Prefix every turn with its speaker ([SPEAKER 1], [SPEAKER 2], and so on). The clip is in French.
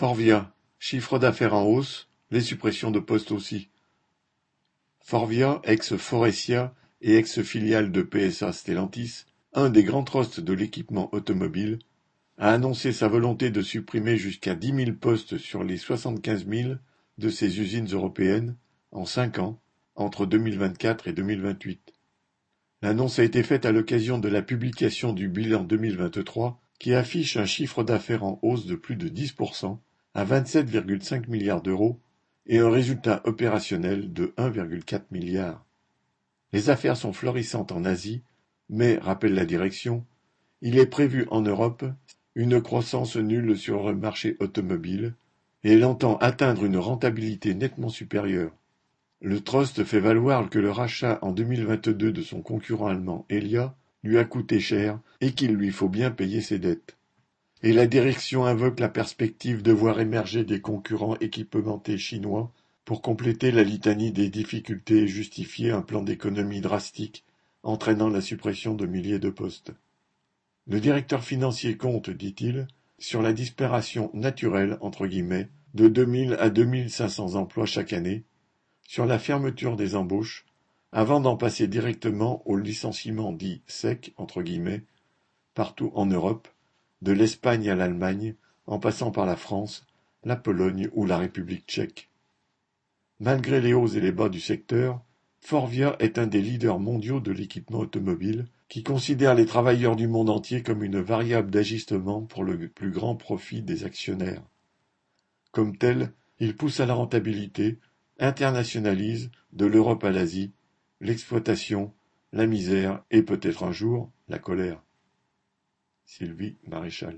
[SPEAKER 1] Forvia, chiffre d'affaires en hausse, les suppressions de postes aussi. Forvia, ex-Faurecia et ex-filiale de PSA Stellantis, un des grands trusts de l'équipement automobile, a annoncé sa volonté de supprimer jusqu'à dix mille postes sur les soixante-quinze mille de ses usines européennes en cinq ans, entre 2024 et 2028. L'annonce a été faite à l'occasion de la publication du bilan 2023 qui affiche un chiffre d'affaires en hausse de plus de 10% à 27,5 milliards d'euros et un résultat opérationnel de 1,4 milliard. Les affaires sont florissantes en Asie, mais, rappelle la direction, il est prévu en Europe une croissance nulle sur le marché automobile et elle entend atteindre une rentabilité nettement supérieure. Le trust fait valoir que le rachat en 2022 de son concurrent allemand Elia lui a coûté cher et qu'il lui faut bien payer ses dettes. Et la direction invoque la perspective de voir émerger des concurrents équipamentés chinois pour compléter la litanie des difficultés et justifier un plan d'économie drastique entraînant la suppression de milliers de postes. Le directeur financier compte, dit-il, sur la disparition naturelle entre guillemets de 2000 à 2500 emplois chaque année, sur la fermeture des embauches, avant d'en passer directement au licenciement dit sec entre guillemets partout en Europe, de l'Espagne à l'Allemagne, en passant par la France, la Pologne ou la République tchèque. Malgré les hauts et les bas du secteur, Forvia est un des leaders mondiaux de l'équipement automobile qui considère les travailleurs du monde entier comme une variable d'ajustement pour le plus grand profit des actionnaires. Comme tel, il pousse à la rentabilité, internationalise, de l'Europe à l'Asie, l'exploitation, la misère et peut-être un jour la colère. Sylvie Maréchal